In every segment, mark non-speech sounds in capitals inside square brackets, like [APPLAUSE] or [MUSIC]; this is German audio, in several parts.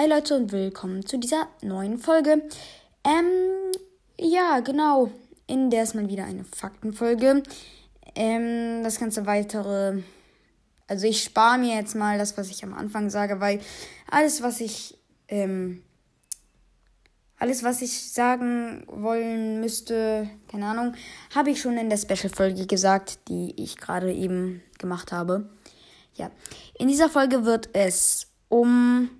Hi Leute und willkommen zu dieser neuen Folge. Ähm, ja, genau. In der ist mal wieder eine Faktenfolge. Ähm, das ganze weitere. Also ich spare mir jetzt mal das, was ich am Anfang sage, weil alles, was ich, ähm, alles, was ich sagen wollen müsste, keine Ahnung, habe ich schon in der Special-Folge gesagt, die ich gerade eben gemacht habe. Ja, in dieser Folge wird es um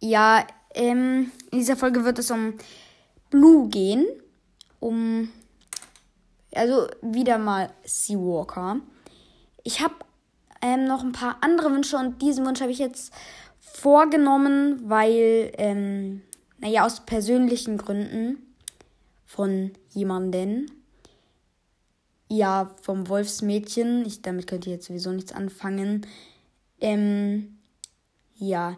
ja, ähm, in dieser Folge wird es um Blue gehen. Um. Also wieder mal Seawalker. Ich habe ähm, noch ein paar andere Wünsche und diesen Wunsch habe ich jetzt vorgenommen, weil, ähm, naja, aus persönlichen Gründen von jemanden. Ja, vom Wolfsmädchen. Ich, damit könnt ihr jetzt sowieso nichts anfangen. Ähm, ja,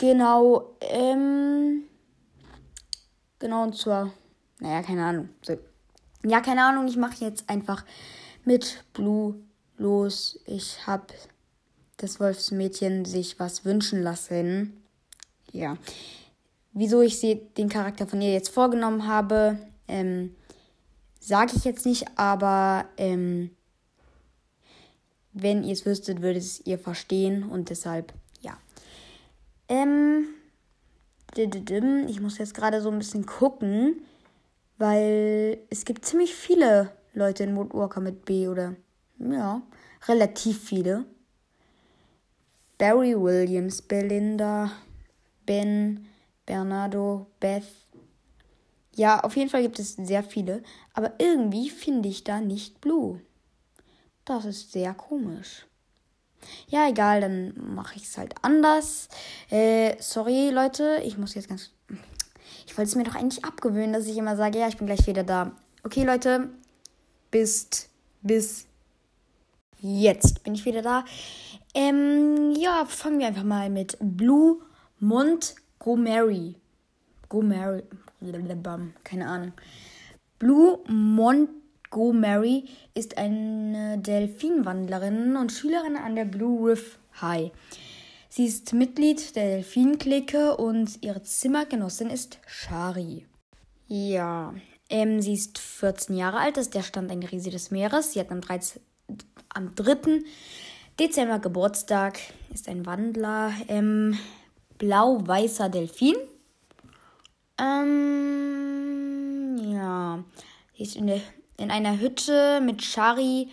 Genau, ähm. Genau, und zwar. Naja, keine Ahnung. So. Ja, keine Ahnung, ich mache jetzt einfach mit Blue los. Ich habe das Wolfsmädchen sich was wünschen lassen. Ja. Wieso ich sie, den Charakter von ihr jetzt vorgenommen habe, ähm, sage ich jetzt nicht, aber ähm, wenn ihr es wüsstet, würdet es ihr verstehen und deshalb ähm, ich muss jetzt gerade so ein bisschen gucken, weil es gibt ziemlich viele Leute in Woodwalker mit B oder ja, relativ viele. Barry Williams, Belinda, Ben, Bernardo, Beth. Ja, auf jeden Fall gibt es sehr viele, aber irgendwie finde ich da nicht Blue. Das ist sehr komisch. Ja, egal, dann mache ich es halt anders. Äh, sorry, Leute, ich muss jetzt ganz. Ich wollte es mir doch eigentlich abgewöhnen, dass ich immer sage, ja, ich bin gleich wieder da. Okay, Leute, bis, bis jetzt bin ich wieder da. Ähm, ja, fangen wir einfach mal mit Blue Montgomery. Montgomery. Keine Ahnung. Blue Montgomery. Go-Mary ist eine Delfinwandlerin und Schülerin an der Blue Riff High. Sie ist Mitglied der Delfinklicke und ihre Zimmergenossin ist Shari. Ja, ähm, sie ist 14 Jahre alt, ist der Stand ein Riese des Meeres. Sie hat am, 13, am 3. Dezember Geburtstag, ist ein Wandler, ähm, blau-weißer Delfin. Ähm, ja, sie ist in der in einer Hütte mit Shari,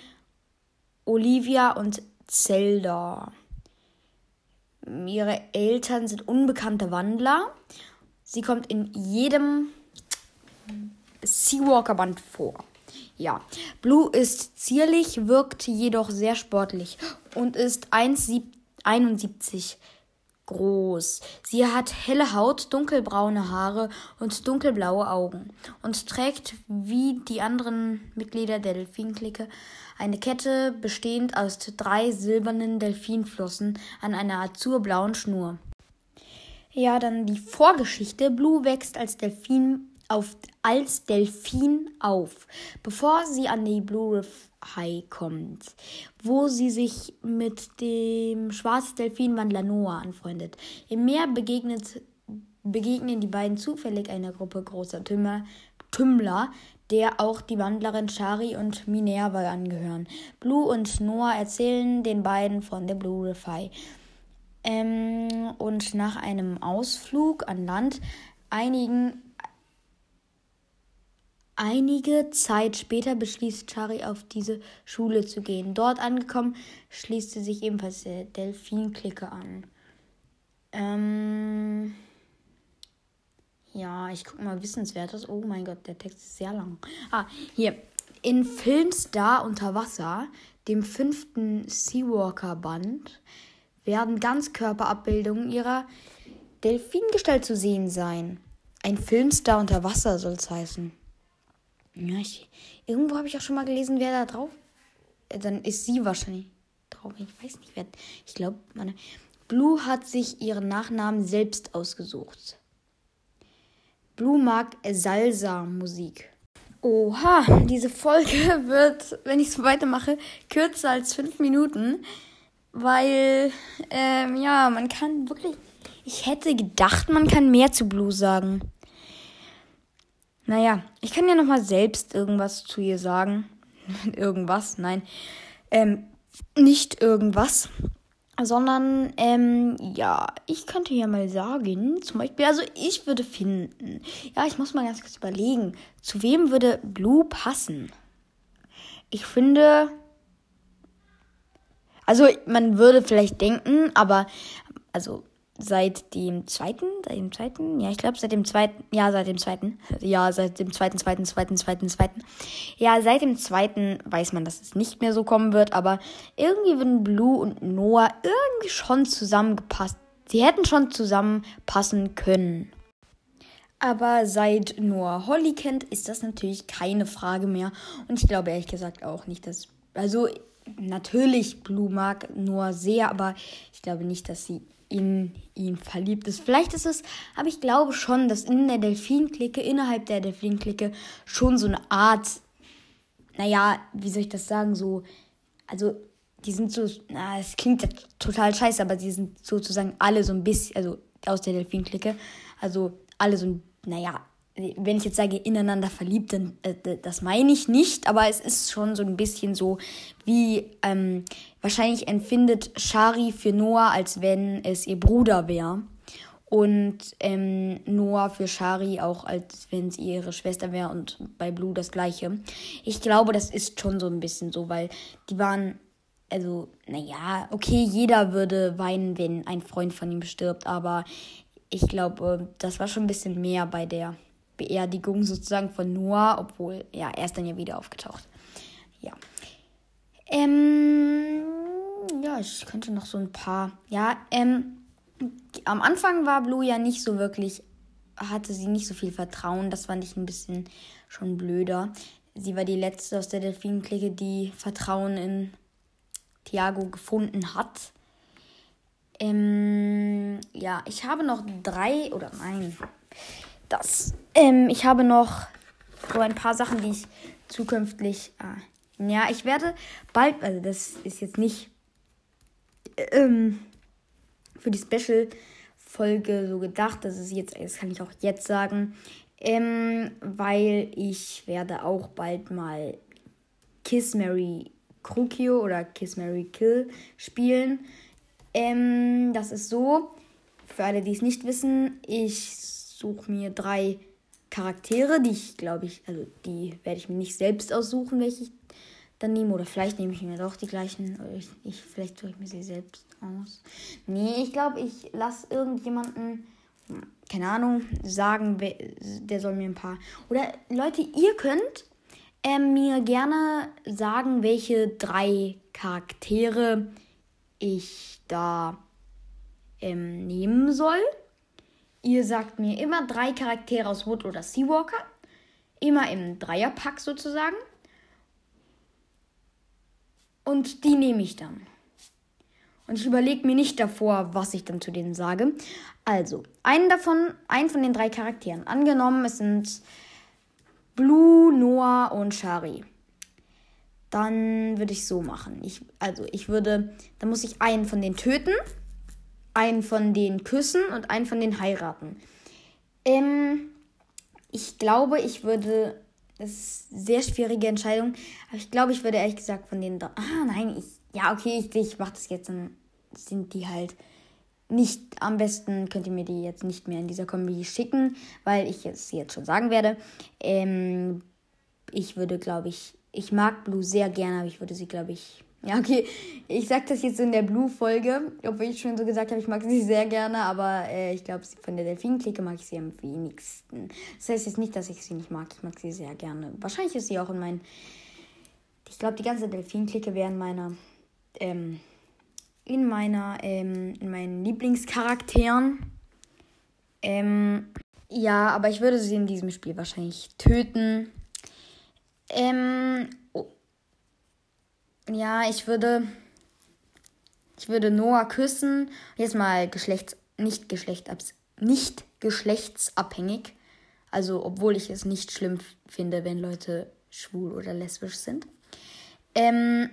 Olivia und Zelda. Ihre Eltern sind unbekannte Wandler. Sie kommt in jedem Seawalker-Band vor. Ja, Blue ist zierlich, wirkt jedoch sehr sportlich und ist 1,71 groß. Sie hat helle Haut, dunkelbraune Haare und dunkelblaue Augen und trägt wie die anderen Mitglieder der Delfinklicke eine Kette bestehend aus drei silbernen Delfinflossen an einer azurblauen Schnur. Ja, dann die Vorgeschichte. Blue wächst als Delfin auf, als Delfin auf, bevor sie an die Blue Riff High kommt, wo sie sich mit dem Schwarzdelfinwandler Noah anfreundet. Im Meer begegnet, begegnen die beiden zufällig einer Gruppe großer Tümmer, Tümmler, der auch die Wandlerin Shari und Minerva angehören. Blue und Noah erzählen den beiden von der Blue Riff High. Ähm, und nach einem Ausflug an Land einigen Einige Zeit später beschließt Chari auf diese Schule zu gehen. Dort angekommen, schließt sie sich ebenfalls der Delfin-Clique an. Ähm ja, ich gucke mal Wissenswertes. Oh mein Gott, der Text ist sehr lang. Ah, hier. In Filmstar unter Wasser, dem fünften Seawalker-Band, werden Ganzkörperabbildungen ihrer Delfingestalt zu sehen sein. Ein Filmstar unter Wasser soll es heißen. Ja, ich, irgendwo habe ich auch schon mal gelesen, wer da drauf. Äh, dann ist sie wahrscheinlich drauf. Ich weiß nicht, wer. Ich glaube, meine. Blue hat sich ihren Nachnamen selbst ausgesucht. Blue mag Salsa-Musik. Oha, diese Folge [LAUGHS] wird, wenn ich so weitermache, kürzer als fünf Minuten, weil, ähm, ja, man kann wirklich. Ich hätte gedacht, man kann mehr zu Blue sagen. Naja, ich kann ja nochmal selbst irgendwas zu ihr sagen. [LAUGHS] irgendwas, nein. Ähm, nicht irgendwas. Sondern, ähm, ja, ich könnte ja mal sagen, zum Beispiel, also ich würde finden, ja, ich muss mal ganz kurz überlegen, zu wem würde Blue passen? Ich finde, also man würde vielleicht denken, aber, also seit dem zweiten, seit dem zweiten, ja, ich glaube seit dem zweiten, ja, seit dem zweiten, ja, seit dem zweiten, zweiten, zweiten, zweiten, zweiten, ja, seit dem zweiten weiß man, dass es nicht mehr so kommen wird, aber irgendwie würden Blue und Noah irgendwie schon zusammengepasst. Sie hätten schon zusammenpassen können. Aber seit Noah Holly kennt, ist das natürlich keine Frage mehr. Und ich glaube ehrlich gesagt auch nicht, dass. Also, natürlich, Blue mag Noah sehr, aber ich glaube nicht, dass sie in ihn verliebt ist. Vielleicht ist es, aber ich glaube schon, dass in der Delfin-Clique, innerhalb der Delfin-Clique, schon so eine Art, naja, wie soll ich das sagen, so, also die sind so, na, es klingt ja total scheiße, aber die sind sozusagen alle so ein bisschen, also aus der Delfin-Clique, also alle so, naja, wenn ich jetzt sage, ineinander verliebt, dann äh, das meine ich nicht, aber es ist schon so ein bisschen so, wie ähm, wahrscheinlich empfindet Shari für Noah, als wenn es ihr Bruder wäre. Und ähm, Noah für Shari auch, als wenn sie ihre Schwester wäre und bei Blue das gleiche. Ich glaube, das ist schon so ein bisschen so, weil die waren, also, naja, okay, jeder würde weinen, wenn ein Freund von ihm stirbt, aber ich glaube, das war schon ein bisschen mehr bei der Beerdigung sozusagen von Noah, obwohl, ja, er ist dann ja wieder aufgetaucht. Ja. Ähm, ja, ich könnte noch so ein paar. Ja, ähm, am Anfang war Blue ja nicht so wirklich, hatte sie nicht so viel Vertrauen. Das fand ich ein bisschen schon blöder. Sie war die letzte aus der Delfin-Clique, die Vertrauen in Thiago gefunden hat. Ähm, ja, ich habe noch drei oder nein, das. Ähm, ich habe noch so ein paar Sachen, die ich zukünftig. Äh, ja, ich werde bald, also das ist jetzt nicht ähm, für die Special-Folge so gedacht. Das ist jetzt, das kann ich auch jetzt sagen. Ähm, weil ich werde auch bald mal Kiss Mary Krukio oder Kiss Mary Kill spielen. Ähm, das ist so, für alle, die es nicht wissen, ich suche mir drei Charaktere, die ich glaube ich, also die werde ich mir nicht selbst aussuchen, welche ich dann nehme. Oder vielleicht nehme ich mir doch die gleichen. Ich, ich, vielleicht suche ich mir sie selbst aus. Nee, ich glaube, ich lasse irgendjemanden, keine Ahnung, sagen, der soll mir ein paar. Oder Leute, ihr könnt ähm, mir gerne sagen, welche drei Charaktere ich da ähm, nehmen soll. Ihr sagt mir immer drei Charaktere aus Wood oder Seawalker. Immer im Dreierpack sozusagen. Und die nehme ich dann. Und ich überlege mir nicht davor, was ich dann zu denen sage. Also, einen davon, einen von den drei Charakteren. Angenommen, es sind Blue, Noah und Shari. Dann würde ich so machen. Ich, also, ich würde, dann muss ich einen von denen töten einen von den küssen und einen von den heiraten. Ähm, ich glaube, ich würde. Das ist eine sehr schwierige Entscheidung. Aber ich glaube, ich würde ehrlich gesagt von den. Ah, nein, ich. Ja, okay, ich, ich mache das jetzt. Dann sind die halt nicht. Am besten könnt ihr mir die jetzt nicht mehr in dieser Kombi schicken, weil ich es jetzt schon sagen werde. Ähm, ich würde, glaube ich. Ich mag Blue sehr gerne, aber ich würde sie, glaube ich, ja, okay. Ich sag das jetzt in der Blue-Folge, obwohl ich schon so gesagt habe, ich mag sie sehr gerne, aber äh, ich glaube, von der Delfin-Clique mag ich sie am wenigsten. Das heißt jetzt nicht, dass ich sie nicht mag. Ich mag sie sehr gerne. Wahrscheinlich ist sie auch in meinen. Ich glaube, die ganze Delfin-Clique wäre in meiner. Ähm, in meiner. Ähm, in meinen Lieblingscharakteren. Ähm, ja, aber ich würde sie in diesem Spiel wahrscheinlich töten. Ähm, ja, ich würde. Ich würde Noah küssen. Jetzt mal geschlechts. Nicht geschlechtsabs. Nicht geschlechtsabhängig. Also, obwohl ich es nicht schlimm finde, wenn Leute schwul oder lesbisch sind. Ähm,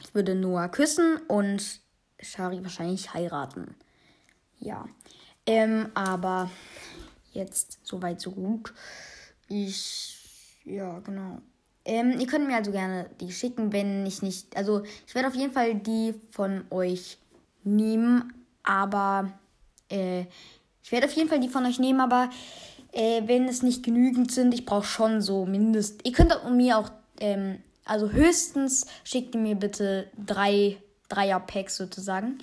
ich würde Noah küssen und Shari wahrscheinlich heiraten. Ja. Ähm, aber jetzt soweit so gut. Ich, ja, genau. Ähm, ihr könnt mir also gerne die schicken, wenn ich nicht. Also, ich werde auf jeden Fall die von euch nehmen, aber. Äh, ich werde auf jeden Fall die von euch nehmen, aber äh, wenn es nicht genügend sind, ich brauche schon so mindestens. Ihr könnt mir auch. Ähm, also höchstens schickt ihr mir bitte drei Dreier-Packs sozusagen.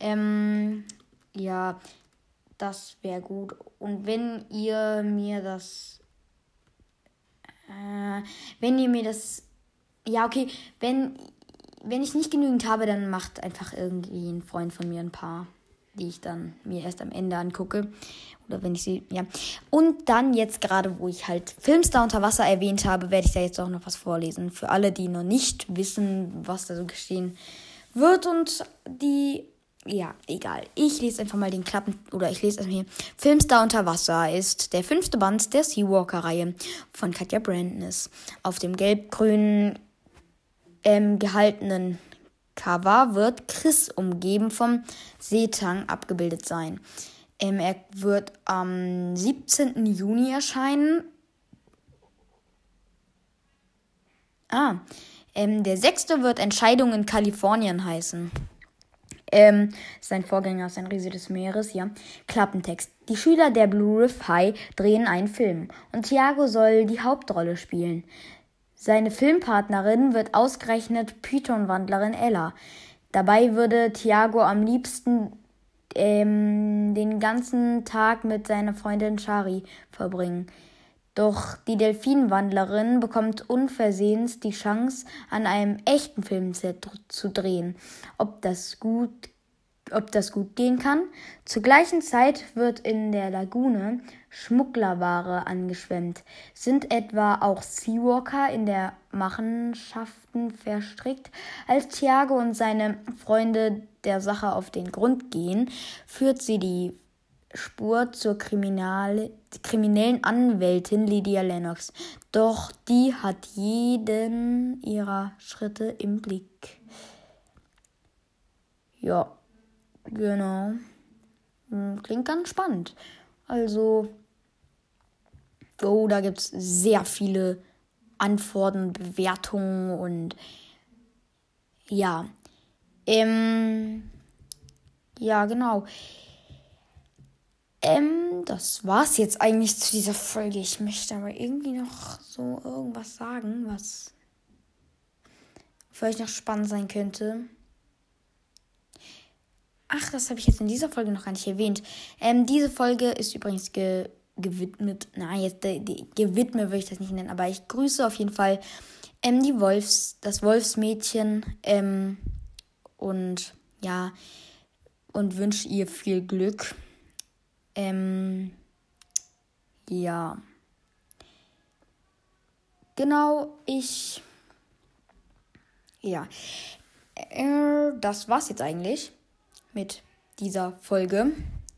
Ähm, ja, das wäre gut. Und wenn ihr mir das. Äh, wenn ihr mir das. Ja, okay. Wenn, wenn ich nicht genügend habe, dann macht einfach irgendwie ein Freund von mir ein paar, die ich dann mir erst am Ende angucke. Oder wenn ich sie. Ja. Und dann jetzt gerade, wo ich halt Filmstar unter Wasser erwähnt habe, werde ich da jetzt auch noch was vorlesen. Für alle, die noch nicht wissen, was da so geschehen wird und die ja, egal. Ich lese einfach mal den Klappen. Oder ich lese erstmal hier. Filmstar unter Wasser ist der fünfte Band der Seawalker-Reihe von Katja Brandness. Auf dem gelb-grünen ähm, gehaltenen Cover wird Chris umgeben vom Seetang abgebildet sein. Ähm, er wird am 17. Juni erscheinen. Ah, ähm, der sechste wird Entscheidung in Kalifornien heißen. Ähm, sein Vorgänger ist ein Riese des Meeres, ja. Klappentext. Die Schüler der Blue Riff High drehen einen Film und Thiago soll die Hauptrolle spielen. Seine Filmpartnerin wird ausgerechnet Python-Wandlerin Ella. Dabei würde Thiago am liebsten ähm, den ganzen Tag mit seiner Freundin Shari verbringen. Doch die Delfinwandlerin bekommt unversehens die Chance, an einem echten Filmset zu drehen. Ob das gut, ob das gut gehen kann? Zur gleichen Zeit wird in der Lagune Schmugglerware angeschwemmt. Sind etwa auch Seawalker in der Machenschaften verstrickt? Als Thiago und seine Freunde der Sache auf den Grund gehen, führt sie die Spur zur kriminellen Anwältin Lydia Lennox. Doch die hat jeden ihrer Schritte im Blick. Ja, genau. Hm, klingt ganz spannend. Also, oh, da gibt es sehr viele Antworten, Bewertungen und ja. Ähm, ja, genau. Ähm, das war's jetzt eigentlich zu dieser Folge. Ich möchte aber irgendwie noch so irgendwas sagen, was vielleicht noch spannend sein könnte. Ach, das habe ich jetzt in dieser Folge noch gar nicht erwähnt. Ähm, diese Folge ist übrigens ge gewidmet, nein, jetzt die, die, gewidmet würde ich das nicht nennen, aber ich grüße auf jeden Fall ähm, die Wolfs, das Wolfsmädchen ähm, und ja, und wünsche ihr viel Glück. Ähm, ja. Genau, ich. Ja. Äh, das war's jetzt eigentlich mit dieser Folge.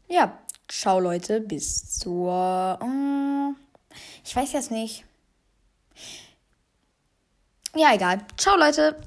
Ja, ciao Leute, bis zur. Äh, ich weiß jetzt nicht. Ja, egal. Ciao Leute.